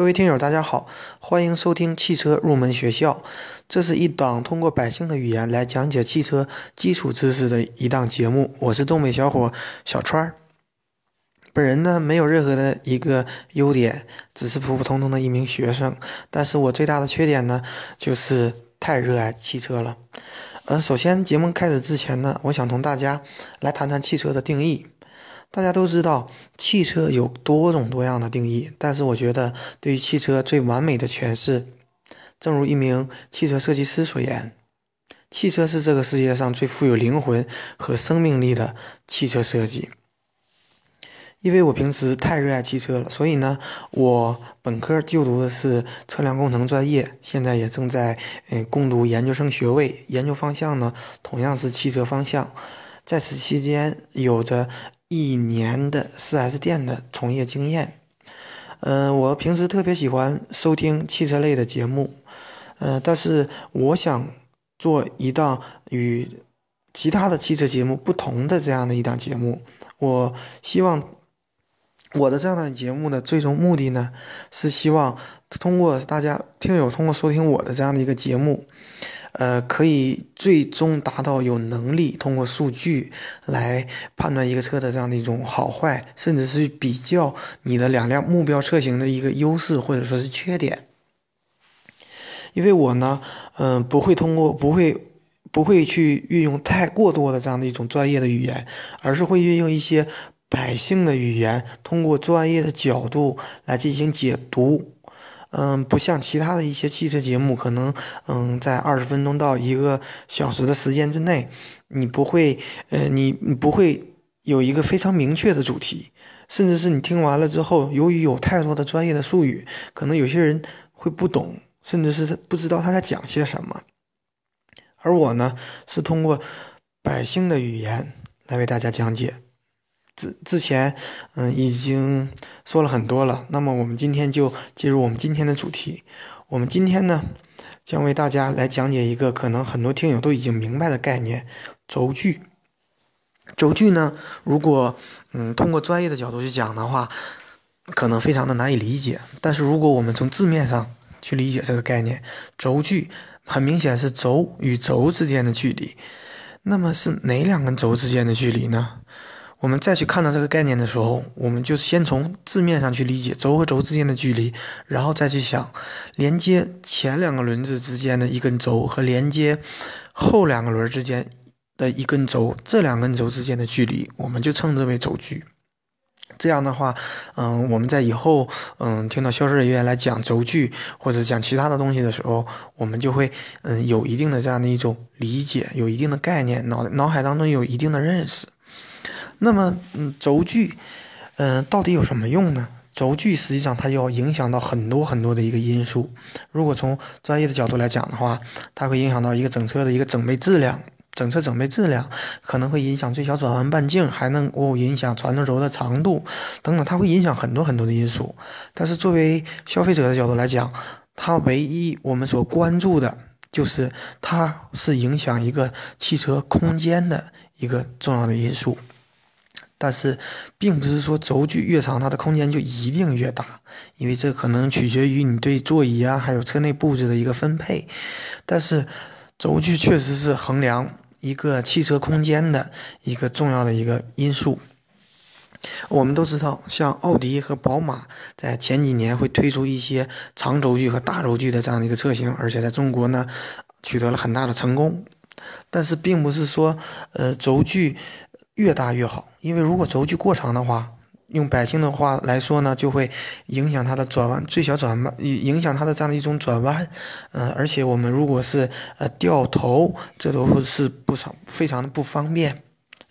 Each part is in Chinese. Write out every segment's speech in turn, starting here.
各位听友，大家好，欢迎收听汽车入门学校。这是一档通过百姓的语言来讲解汽车基础知识的一档节目。我是东北小伙小川儿。本人呢没有任何的一个优点，只是普普通通的一名学生。但是我最大的缺点呢，就是太热爱汽车了。嗯，首先节目开始之前呢，我想同大家来谈谈汽车的定义。大家都知道，汽车有多种多样的定义，但是我觉得对于汽车最完美的诠释，正如一名汽车设计师所言：“汽车是这个世界上最富有灵魂和生命力的汽车设计。”因为我平时太热爱汽车了，所以呢，我本科就读的是车辆工程专业，现在也正在嗯攻读研究生学位，研究方向呢同样是汽车方向。在此期间，有着。一年的 4S 店的从业经验，嗯，我平时特别喜欢收听汽车类的节目，嗯，但是我想做一档与其他的汽车节目不同的这样的一档节目。我希望我的这样的节目的最终目的呢，是希望通过大家听友通过收听我的这样的一个节目。呃，可以最终达到有能力通过数据来判断一个车的这样的一种好坏，甚至是比较你的两辆目标车型的一个优势或者说是缺点。因为我呢，嗯，不会通过不会不会去运用太过多的这样的一种专业的语言，而是会运用一些百姓的语言，通过专业的角度来进行解读。嗯，不像其他的一些汽车节目，可能嗯，在二十分钟到一个小时的时间之内，你不会，呃，你你不会有一个非常明确的主题，甚至是你听完了之后，由于有太多的专业的术语，可能有些人会不懂，甚至是不知道他在讲些什么。而我呢，是通过百姓的语言来为大家讲解。之之前，嗯，已经说了很多了。那么我们今天就进入我们今天的主题。我们今天呢，将为大家来讲解一个可能很多听友都已经明白的概念——轴距。轴距呢，如果嗯通过专业的角度去讲的话，可能非常的难以理解。但是如果我们从字面上去理解这个概念，轴距很明显是轴与轴之间的距离。那么是哪两根轴之间的距离呢？我们再去看到这个概念的时候，我们就先从字面上去理解轴和轴之间的距离，然后再去想连接前两个轮子之间的一根轴和连接后两个轮之间的一根轴，这两根轴之间的距离，我们就称之为轴距。这样的话，嗯，我们在以后，嗯，听到销售人员来讲轴距或者讲其他的东西的时候，我们就会，嗯，有一定的这样的一种理解，有一定的概念，脑脑海当中有一定的认识。那么，嗯，轴距，嗯，到底有什么用呢？轴距实际上它要影响到很多很多的一个因素。如果从专业的角度来讲的话，它会影响到一个整车的一个整备质量，整车整备质量可能会影响最小转弯半径，还能够影响传动轴的长度等等，它会影响很多很多的因素。但是作为消费者的角度来讲，它唯一我们所关注的就是它是影响一个汽车空间的一个重要的因素。但是，并不是说轴距越长，它的空间就一定越大，因为这可能取决于你对座椅啊，还有车内布置的一个分配。但是，轴距确实是衡量一个汽车空间的一个重要的一个因素。我们都知道，像奥迪和宝马在前几年会推出一些长轴距和大轴距的这样的一个车型，而且在中国呢取得了很大的成功。但是，并不是说，呃，轴距。越大越好，因为如果轴距过长的话，用百姓的话来说呢，就会影响它的转弯，最小转弯，影响它的这样的一种转弯。嗯，而且我们如果是呃掉头，这都是不常非常的不方便，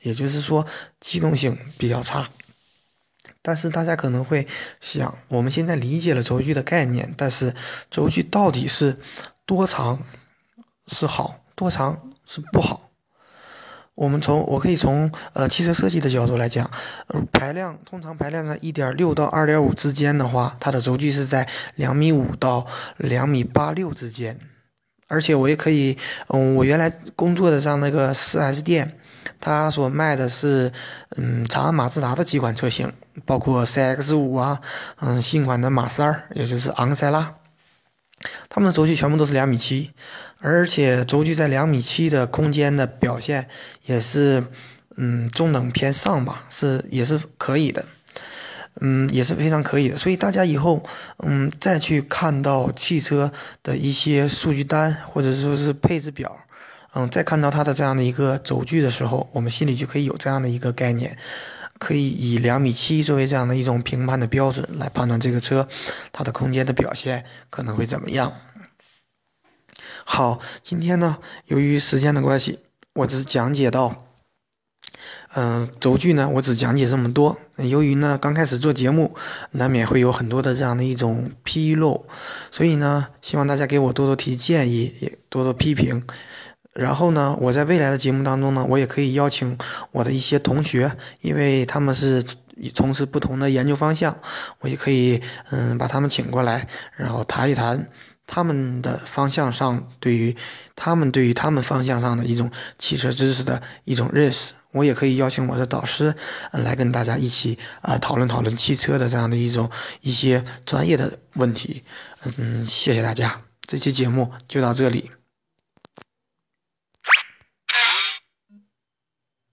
也就是说机动性比较差。但是大家可能会想，我们现在理解了轴距的概念，但是轴距到底是多长是好，多长是不好？我们从我可以从呃汽车设计的角度来讲，排量通常排量在一点六到二点五之间的话，它的轴距是在两米五到两米八六之间。而且我也可以，嗯，我原来工作的上那个四 S 店，它所卖的是嗯长安马自达的几款车型，包括 CX 五啊，嗯新款的马三，也就是昂克赛拉。它们的轴距全部都是两米七，而且轴距在两米七的空间的表现也是，嗯，中等偏上吧，是也是可以的，嗯，也是非常可以的。所以大家以后，嗯，再去看到汽车的一些数据单或者说是配置表，嗯，再看到它的这样的一个轴距的时候，我们心里就可以有这样的一个概念。可以以两米七作为这样的一种评判的标准来判断这个车它的空间的表现可能会怎么样。好，今天呢，由于时间的关系，我只讲解到，嗯，轴距呢，我只讲解这么多。由于呢，刚开始做节目，难免会有很多的这样的一种纰漏，所以呢，希望大家给我多多提建议，也多多批评。然后呢，我在未来的节目当中呢，我也可以邀请我的一些同学，因为他们是从事不同的研究方向，我也可以嗯把他们请过来，然后谈一谈他们的方向上对于他们对于他们方向上的一种汽车知识的一种认识。我也可以邀请我的导师嗯来跟大家一起啊讨论讨论汽车的这样的一种一些专业的问题。嗯，谢谢大家，这期节目就到这里。